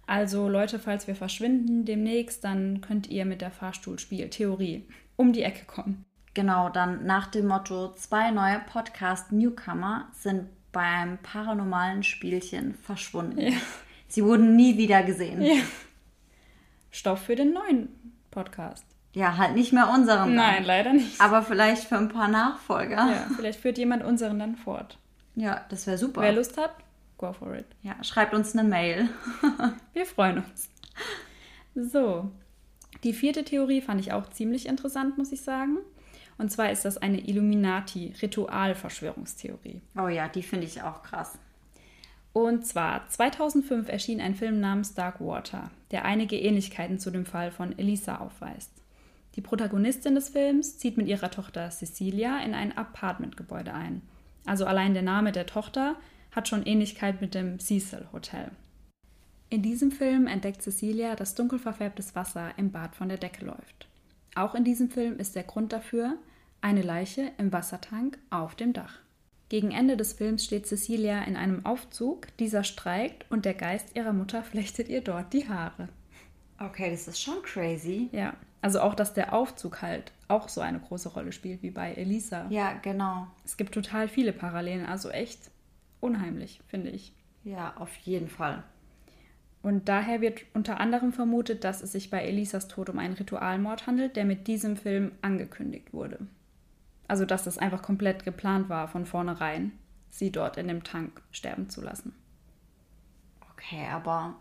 Also Leute, falls wir verschwinden demnächst, dann könnt ihr mit der Fahrstuhlspiel-Theorie um die Ecke kommen. Genau, dann nach dem Motto, zwei neue Podcast-Newcomer sind beim paranormalen Spielchen verschwunden. Sie wurden nie wieder gesehen. Ja, Ja. Stoff für den neuen Podcast. halt nicht mehr unseren. dann. Nein, leider nicht. Aber vielleicht für ein paar Nachfolger. Ja, vielleicht führt jemand unseren dann fort. Ja, das wäre super. Wer Lust hat, go for it. ja, schreibt uns eine Mail. Wir freuen uns. So, die vierte Theorie fand ich auch ziemlich interessant, muss ich sagen. Und zwar ist das eine Illuminati-Ritualverschwörungstheorie. Oh ja, die finde ich auch krass. Und zwar 2005 erschien ein Film namens Dark Water, der einige Ähnlichkeiten zu dem Fall von Elisa aufweist. Die Protagonistin des Films zieht mit ihrer Tochter Cecilia in ein Apartmentgebäude ein. Also allein der Name der Tochter hat schon Ähnlichkeit mit dem Cecil Hotel. In diesem Film entdeckt Cecilia, dass dunkel verfärbtes Wasser im Bad von der Decke läuft. Auch in diesem Film ist der Grund dafür eine Leiche im Wassertank auf dem Dach. Gegen Ende des Films steht Cecilia in einem Aufzug, dieser streikt und der Geist ihrer Mutter flechtet ihr dort die Haare. Okay, das ist schon crazy. Ja, also auch, dass der Aufzug halt auch so eine große Rolle spielt wie bei Elisa. Ja, genau. Es gibt total viele Parallelen, also echt unheimlich, finde ich. Ja, auf jeden Fall. Und daher wird unter anderem vermutet, dass es sich bei Elisas Tod um einen Ritualmord handelt, der mit diesem Film angekündigt wurde. Also, dass das einfach komplett geplant war von vornherein, sie dort in dem Tank sterben zu lassen. Okay, aber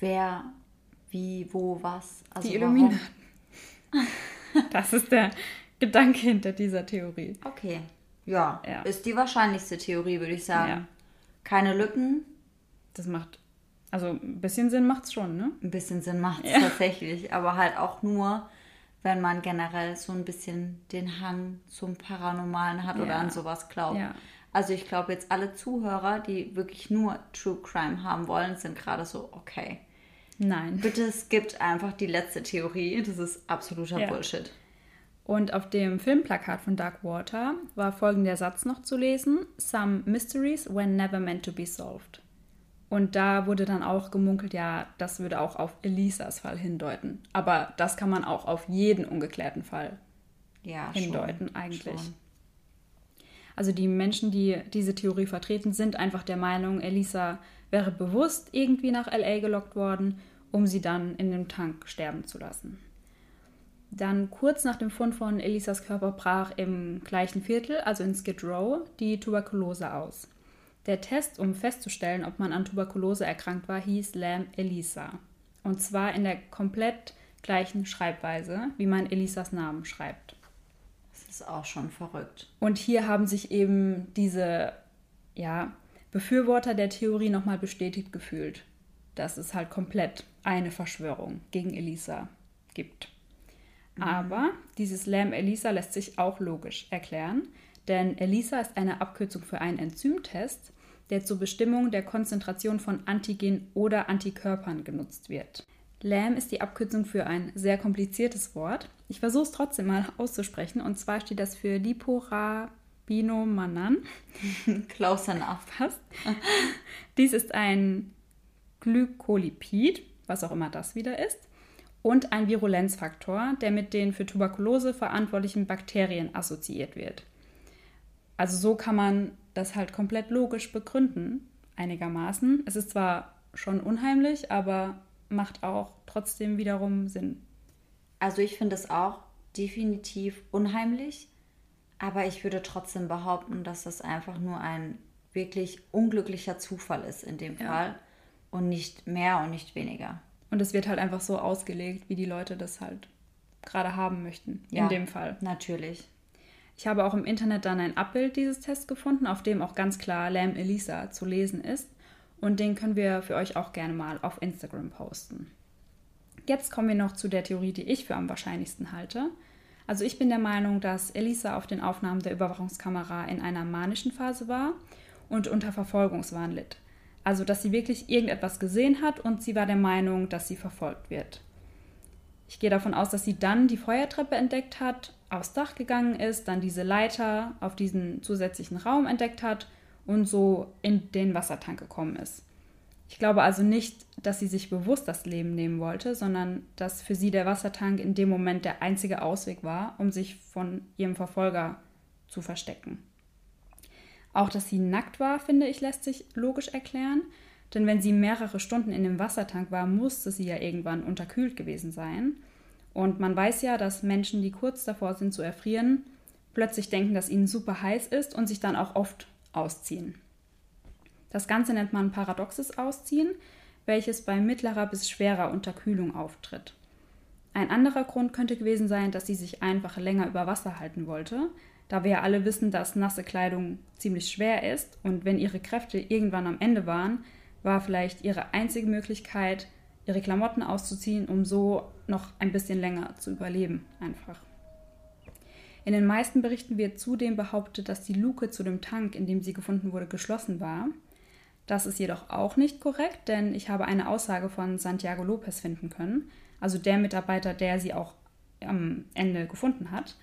wer, wie, wo, was? Also Die Illuminaten. das ist der Gedanke hinter dieser Theorie. Okay. Ja, ja, ist die wahrscheinlichste Theorie, würde ich sagen. Ja. Keine Lücken. Das macht also ein bisschen Sinn macht es schon, ne? Ein bisschen Sinn macht es ja. tatsächlich, aber halt auch nur, wenn man generell so ein bisschen den Hang zum Paranormalen hat ja. oder an sowas glaubt. Ja. Also ich glaube jetzt alle Zuhörer, die wirklich nur True Crime haben wollen, sind gerade so, okay. Nein. Bitte es gibt einfach die letzte Theorie. Das ist absoluter ja. Bullshit. Und auf dem Filmplakat von Dark Water war folgender Satz noch zu lesen: Some mysteries were never meant to be solved. Und da wurde dann auch gemunkelt, ja, das würde auch auf Elisas Fall hindeuten. Aber das kann man auch auf jeden ungeklärten Fall ja, hindeuten, schon, eigentlich. Schon. Also die Menschen, die diese Theorie vertreten, sind einfach der Meinung, Elisa wäre bewusst irgendwie nach LA gelockt worden, um sie dann in dem Tank sterben zu lassen. Dann kurz nach dem Fund von Elisas Körper brach im gleichen Viertel, also in Skid Row, die Tuberkulose aus. Der Test, um festzustellen, ob man an Tuberkulose erkrankt war, hieß Lam Elisa. Und zwar in der komplett gleichen Schreibweise, wie man Elisas Namen schreibt. Das ist auch schon verrückt. Und hier haben sich eben diese ja, Befürworter der Theorie nochmal bestätigt gefühlt, dass es halt komplett eine Verschwörung gegen Elisa gibt. Mhm. Aber dieses Lam Elisa lässt sich auch logisch erklären, denn ELISA ist eine Abkürzung für einen Enzymtest, der zur Bestimmung der Konzentration von Antigen oder Antikörpern genutzt wird. LAM ist die Abkürzung für ein sehr kompliziertes Wort. Ich versuche es trotzdem mal auszusprechen und zwar steht das für Liporabinomanan. Klausenhaft. Fast. Dies ist ein Glykolipid, was auch immer das wieder ist, und ein Virulenzfaktor, der mit den für Tuberkulose verantwortlichen Bakterien assoziiert wird. Also so kann man das halt komplett logisch begründen, einigermaßen. Es ist zwar schon unheimlich, aber macht auch trotzdem wiederum Sinn. Also ich finde es auch definitiv unheimlich, aber ich würde trotzdem behaupten, dass das einfach nur ein wirklich unglücklicher Zufall ist in dem ja. Fall und nicht mehr und nicht weniger. Und es wird halt einfach so ausgelegt, wie die Leute das halt gerade haben möchten, in ja, dem Fall. Natürlich. Ich habe auch im Internet dann ein Abbild dieses Tests gefunden, auf dem auch ganz klar Lam Elisa zu lesen ist. Und den können wir für euch auch gerne mal auf Instagram posten. Jetzt kommen wir noch zu der Theorie, die ich für am wahrscheinlichsten halte. Also ich bin der Meinung, dass Elisa auf den Aufnahmen der Überwachungskamera in einer manischen Phase war und unter Verfolgungswahn litt. Also dass sie wirklich irgendetwas gesehen hat und sie war der Meinung, dass sie verfolgt wird. Ich gehe davon aus, dass sie dann die Feuertreppe entdeckt hat, aufs Dach gegangen ist, dann diese Leiter auf diesen zusätzlichen Raum entdeckt hat und so in den Wassertank gekommen ist. Ich glaube also nicht, dass sie sich bewusst das Leben nehmen wollte, sondern dass für sie der Wassertank in dem Moment der einzige Ausweg war, um sich von ihrem Verfolger zu verstecken. Auch dass sie nackt war, finde ich, lässt sich logisch erklären. Denn wenn sie mehrere Stunden in dem Wassertank war, musste sie ja irgendwann unterkühlt gewesen sein. Und man weiß ja, dass Menschen, die kurz davor sind zu erfrieren, plötzlich denken, dass ihnen super heiß ist und sich dann auch oft ausziehen. Das Ganze nennt man paradoxes Ausziehen, welches bei mittlerer bis schwerer Unterkühlung auftritt. Ein anderer Grund könnte gewesen sein, dass sie sich einfach länger über Wasser halten wollte, da wir ja alle wissen, dass nasse Kleidung ziemlich schwer ist und wenn ihre Kräfte irgendwann am Ende waren, war vielleicht ihre einzige Möglichkeit, ihre Klamotten auszuziehen, um so noch ein bisschen länger zu überleben, einfach. In den meisten Berichten wird zudem behauptet, dass die Luke zu dem Tank, in dem sie gefunden wurde, geschlossen war. Das ist jedoch auch nicht korrekt, denn ich habe eine Aussage von Santiago Lopez finden können, also der Mitarbeiter, der sie auch am Ende gefunden hat.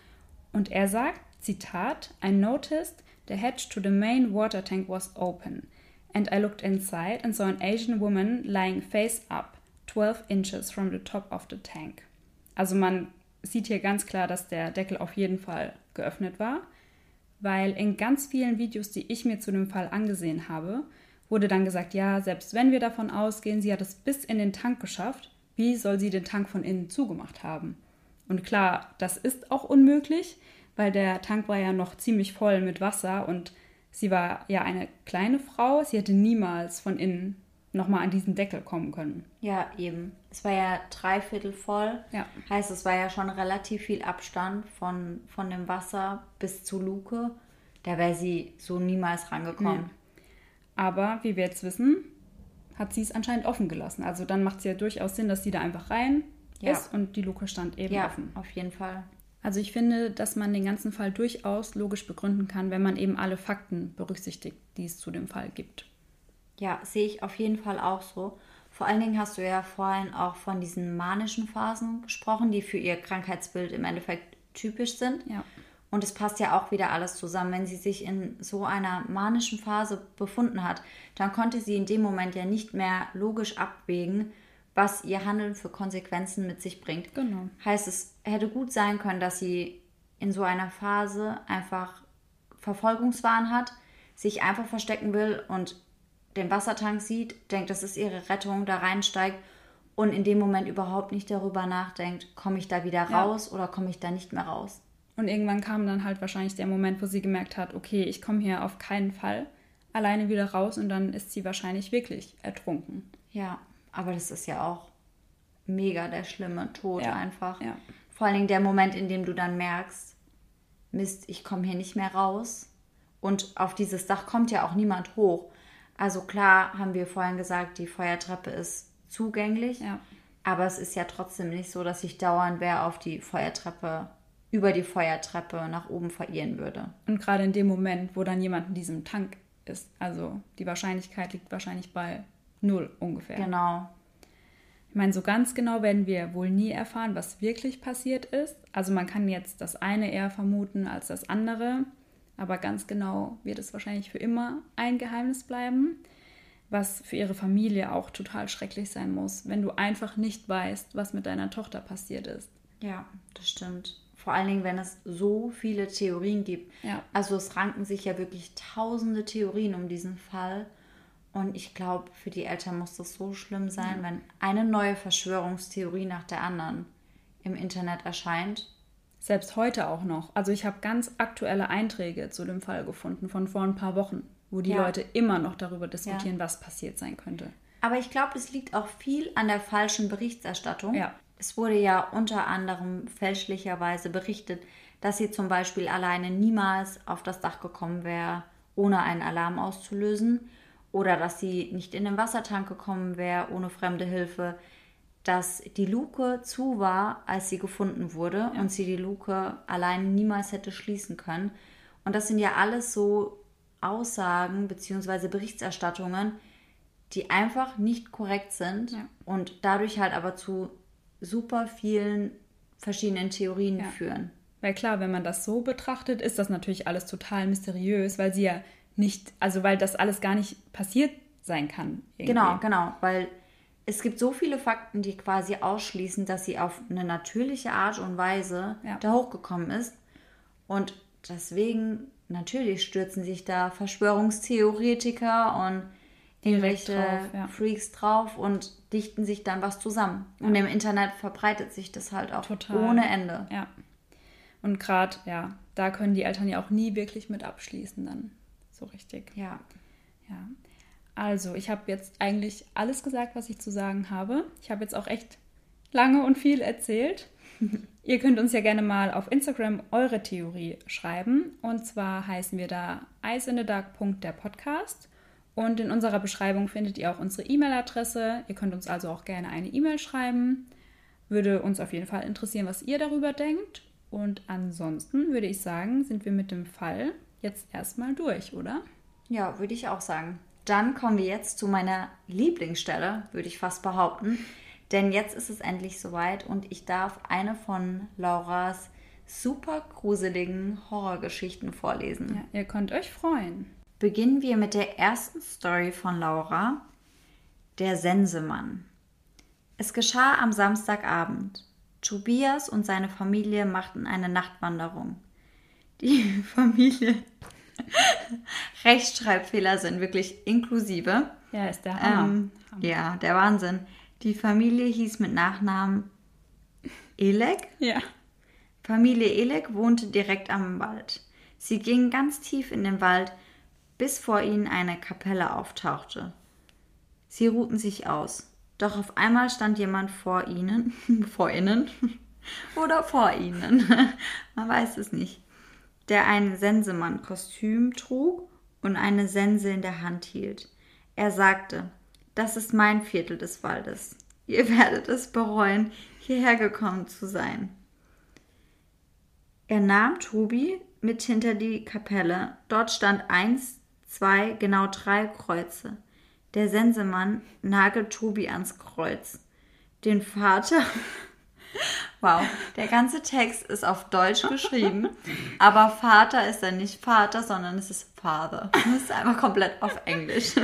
Und er sagt, Zitat, I noticed the hatch to the main water tank was open, and I looked inside and saw an Asian woman lying face up, 12 inches from the top of the tank. Also man sieht hier ganz klar, dass der Deckel auf jeden Fall geöffnet war, weil in ganz vielen Videos, die ich mir zu dem Fall angesehen habe, wurde dann gesagt, ja, selbst wenn wir davon ausgehen, sie hat es bis in den Tank geschafft, wie soll sie den Tank von innen zugemacht haben? Und klar, das ist auch unmöglich, weil der Tank war ja noch ziemlich voll mit Wasser und sie war ja eine kleine Frau, sie hätte niemals von innen nochmal an diesen Deckel kommen können. Ja, eben. Es war ja dreiviertel voll. Ja. Heißt, es war ja schon relativ viel Abstand von, von dem Wasser bis zur Luke. Da wäre sie so niemals rangekommen. Nee. Aber wie wir jetzt wissen, hat sie es anscheinend offen gelassen. Also dann macht es ja durchaus Sinn, dass sie da einfach rein ja. ist und die Luke stand eben ja, offen. Auf jeden Fall. Also ich finde, dass man den ganzen Fall durchaus logisch begründen kann, wenn man eben alle Fakten berücksichtigt, die es zu dem Fall gibt. Ja, sehe ich auf jeden Fall auch so. Vor allen Dingen hast du ja vorhin auch von diesen manischen Phasen gesprochen, die für ihr Krankheitsbild im Endeffekt typisch sind. Ja. Und es passt ja auch wieder alles zusammen. Wenn sie sich in so einer manischen Phase befunden hat, dann konnte sie in dem Moment ja nicht mehr logisch abwägen, was ihr Handeln für Konsequenzen mit sich bringt. Genau. Heißt, es hätte gut sein können, dass sie in so einer Phase einfach Verfolgungswahn hat, sich einfach verstecken will und den Wassertank sieht, denkt, das ist ihre Rettung, da reinsteigt und in dem Moment überhaupt nicht darüber nachdenkt, komme ich da wieder raus ja. oder komme ich da nicht mehr raus. Und irgendwann kam dann halt wahrscheinlich der Moment, wo sie gemerkt hat, okay, ich komme hier auf keinen Fall alleine wieder raus und dann ist sie wahrscheinlich wirklich ertrunken. Ja, aber das ist ja auch mega der schlimme Tod ja. einfach. Ja. Vor allen Dingen der Moment, in dem du dann merkst, Mist, ich komme hier nicht mehr raus. Und auf dieses Dach kommt ja auch niemand hoch. Also klar haben wir vorhin gesagt, die Feuertreppe ist zugänglich, ja. aber es ist ja trotzdem nicht so, dass ich dauernd wer auf die Feuertreppe, über die Feuertreppe nach oben verirren würde. Und gerade in dem Moment, wo dann jemand in diesem Tank ist, also die Wahrscheinlichkeit liegt wahrscheinlich bei null ungefähr. Genau. Ich meine, so ganz genau werden wir wohl nie erfahren, was wirklich passiert ist. Also man kann jetzt das eine eher vermuten als das andere. Aber ganz genau wird es wahrscheinlich für immer ein Geheimnis bleiben, was für ihre Familie auch total schrecklich sein muss, wenn du einfach nicht weißt, was mit deiner Tochter passiert ist. Ja, das stimmt. Vor allen Dingen, wenn es so viele Theorien gibt. Ja. Also es ranken sich ja wirklich tausende Theorien um diesen Fall. Und ich glaube, für die Eltern muss das so schlimm sein, ja. wenn eine neue Verschwörungstheorie nach der anderen im Internet erscheint selbst heute auch noch. Also ich habe ganz aktuelle Einträge zu dem Fall gefunden von vor ein paar Wochen, wo die ja. Leute immer noch darüber diskutieren, ja. was passiert sein könnte. Aber ich glaube, es liegt auch viel an der falschen Berichterstattung. Ja. Es wurde ja unter anderem fälschlicherweise berichtet, dass sie zum Beispiel alleine niemals auf das Dach gekommen wäre, ohne einen Alarm auszulösen. Oder dass sie nicht in den Wassertank gekommen wäre, ohne fremde Hilfe dass die Luke zu war, als sie gefunden wurde ja. und sie die Luke allein niemals hätte schließen können. Und das sind ja alles so Aussagen bzw. Berichterstattungen, die einfach nicht korrekt sind ja. und dadurch halt aber zu super vielen verschiedenen Theorien ja. führen. Weil klar, wenn man das so betrachtet, ist das natürlich alles total mysteriös, weil sie ja nicht, also weil das alles gar nicht passiert sein kann. Irgendwie. Genau, genau, weil es gibt so viele Fakten, die quasi ausschließen, dass sie auf eine natürliche Art und Weise ja. da hochgekommen ist. Und deswegen, natürlich stürzen sich da Verschwörungstheoretiker und irgendwelche drauf, ja. Freaks drauf und dichten sich dann was zusammen. Ja. Und im Internet verbreitet sich das halt auch Total. ohne Ende. Ja. Und gerade, ja, da können die Eltern ja auch nie wirklich mit abschließen dann. So richtig. Ja. Ja. Also, ich habe jetzt eigentlich alles gesagt, was ich zu sagen habe. Ich habe jetzt auch echt lange und viel erzählt. Ihr könnt uns ja gerne mal auf Instagram eure Theorie schreiben. Und zwar heißen wir da der Podcast. Und in unserer Beschreibung findet ihr auch unsere E-Mail-Adresse. Ihr könnt uns also auch gerne eine E-Mail schreiben. Würde uns auf jeden Fall interessieren, was ihr darüber denkt. Und ansonsten würde ich sagen, sind wir mit dem Fall jetzt erstmal durch, oder? Ja, würde ich auch sagen. Dann kommen wir jetzt zu meiner Lieblingsstelle, würde ich fast behaupten. Denn jetzt ist es endlich soweit und ich darf eine von Lauras super gruseligen Horrorgeschichten vorlesen. Ja, ihr könnt euch freuen. Beginnen wir mit der ersten Story von Laura, der Sensemann. Es geschah am Samstagabend. Tobias und seine Familie machten eine Nachtwanderung. Die Familie. Rechtschreibfehler sind wirklich inklusive. Ja, ist der Hammer. Ähm, ja, der Wahnsinn. Die Familie hieß mit Nachnamen Elek. Ja. Familie Elek wohnte direkt am Wald. Sie gingen ganz tief in den Wald, bis vor ihnen eine Kapelle auftauchte. Sie ruhten sich aus. Doch auf einmal stand jemand vor ihnen, vor ihnen oder vor ihnen, man weiß es nicht, der ein Sensemann-Kostüm trug und eine Sense in der Hand hielt. Er sagte, das ist mein Viertel des Waldes. Ihr werdet es bereuen, hierher gekommen zu sein. Er nahm Tobi mit hinter die Kapelle. Dort stand eins, zwei, genau drei Kreuze. Der Sensemann nagelt Tobi ans Kreuz. Den Vater Wow, der ganze Text ist auf Deutsch geschrieben, aber Vater ist dann nicht Vater, sondern es ist Father. Das ist einfach komplett auf Englisch.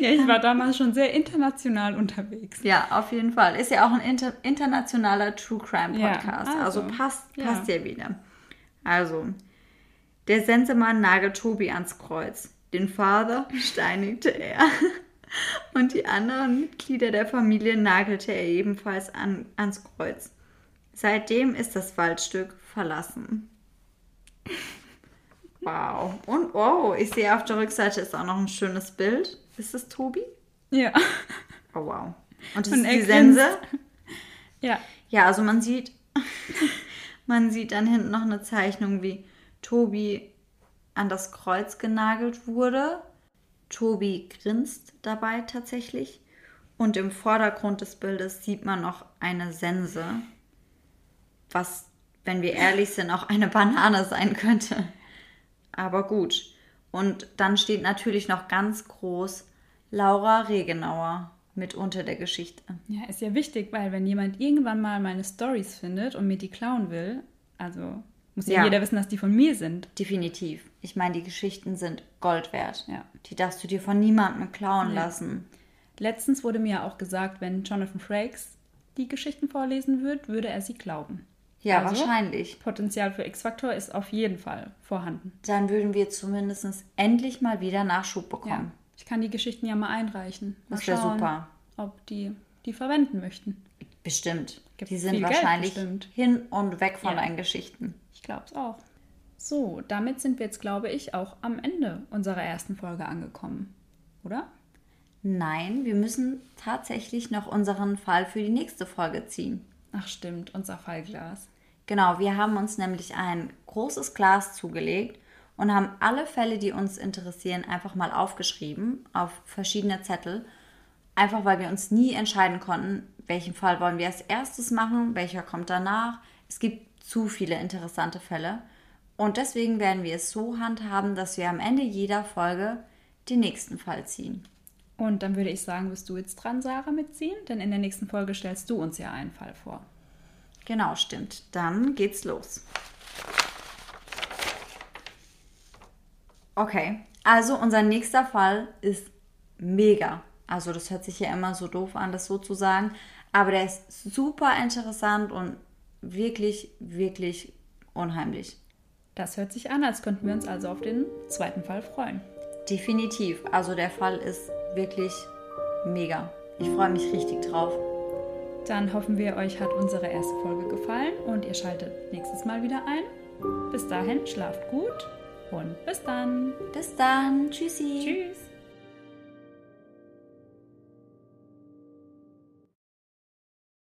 Ja, ich war damals schon sehr international unterwegs. Ja, auf jeden Fall. Ist ja auch ein inter internationaler True Crime Podcast. Ja, also, also, passt, passt ja. ja wieder. Also, der Sensemann nagelt Tobi ans Kreuz. Den Vater steinigte er. Und die anderen Mitglieder der Familie nagelte er ebenfalls an, ans Kreuz. Seitdem ist das Waldstück verlassen. Wow. Und oh, ich sehe auf der Rückseite ist auch noch ein schönes Bild. Ist das Tobi? Ja. Oh wow. Und das Und ist die Sense? Ja. Ja, also man sieht, man sieht dann hinten noch eine Zeichnung, wie Tobi an das Kreuz genagelt wurde. Tobi grinst dabei tatsächlich. Und im Vordergrund des Bildes sieht man noch eine Sense, was, wenn wir ehrlich sind, auch eine Banane sein könnte. Aber gut. Und dann steht natürlich noch ganz groß Laura Regenauer mit unter der Geschichte. Ja, ist ja wichtig, weil wenn jemand irgendwann mal meine Stories findet und mir die klauen will, also muss ja, ja, jeder wissen, dass die von mir sind. Definitiv. Ich meine, die Geschichten sind Gold wert. Ja. Die darfst du dir von niemandem klauen ja. lassen. Letztens wurde mir ja auch gesagt, wenn Jonathan Frakes die Geschichten vorlesen wird, würde er sie glauben. Ja, also, wahrscheinlich. Potenzial für X-Faktor ist auf jeden Fall vorhanden. Dann würden wir zumindest endlich mal wieder Nachschub bekommen. Ja. Ich kann die Geschichten ja mal einreichen. Mal das wäre super. Ob die die verwenden möchten. Bestimmt. Gibt die sind wahrscheinlich hin und weg von ja. deinen Geschichten. Ich glaube es auch. So, damit sind wir jetzt, glaube ich, auch am Ende unserer ersten Folge angekommen. Oder? Nein, wir müssen tatsächlich noch unseren Fall für die nächste Folge ziehen. Ach stimmt, unser Fallglas. Genau, wir haben uns nämlich ein großes Glas zugelegt und haben alle Fälle, die uns interessieren, einfach mal aufgeschrieben auf verschiedene Zettel. Einfach weil wir uns nie entscheiden konnten, welchen Fall wollen wir als erstes machen, welcher kommt danach. Es gibt zu viele interessante Fälle. Und deswegen werden wir es so handhaben, dass wir am Ende jeder Folge den nächsten Fall ziehen. Und dann würde ich sagen, bist du jetzt dran, Sarah, mitziehen? Denn in der nächsten Folge stellst du uns ja einen Fall vor. Genau, stimmt. Dann geht's los. Okay, also unser nächster Fall ist mega. Also das hört sich ja immer so doof an, das so zu sagen. Aber der ist super interessant und wirklich, wirklich unheimlich. Das hört sich an, als könnten wir uns also auf den zweiten Fall freuen. Definitiv. Also der Fall ist wirklich mega. Ich freue mich richtig drauf. Dann hoffen wir, euch hat unsere erste Folge gefallen und ihr schaltet nächstes Mal wieder ein. Bis dahin, schlaft gut und bis dann. Bis dann. Tschüssi. Tschüss.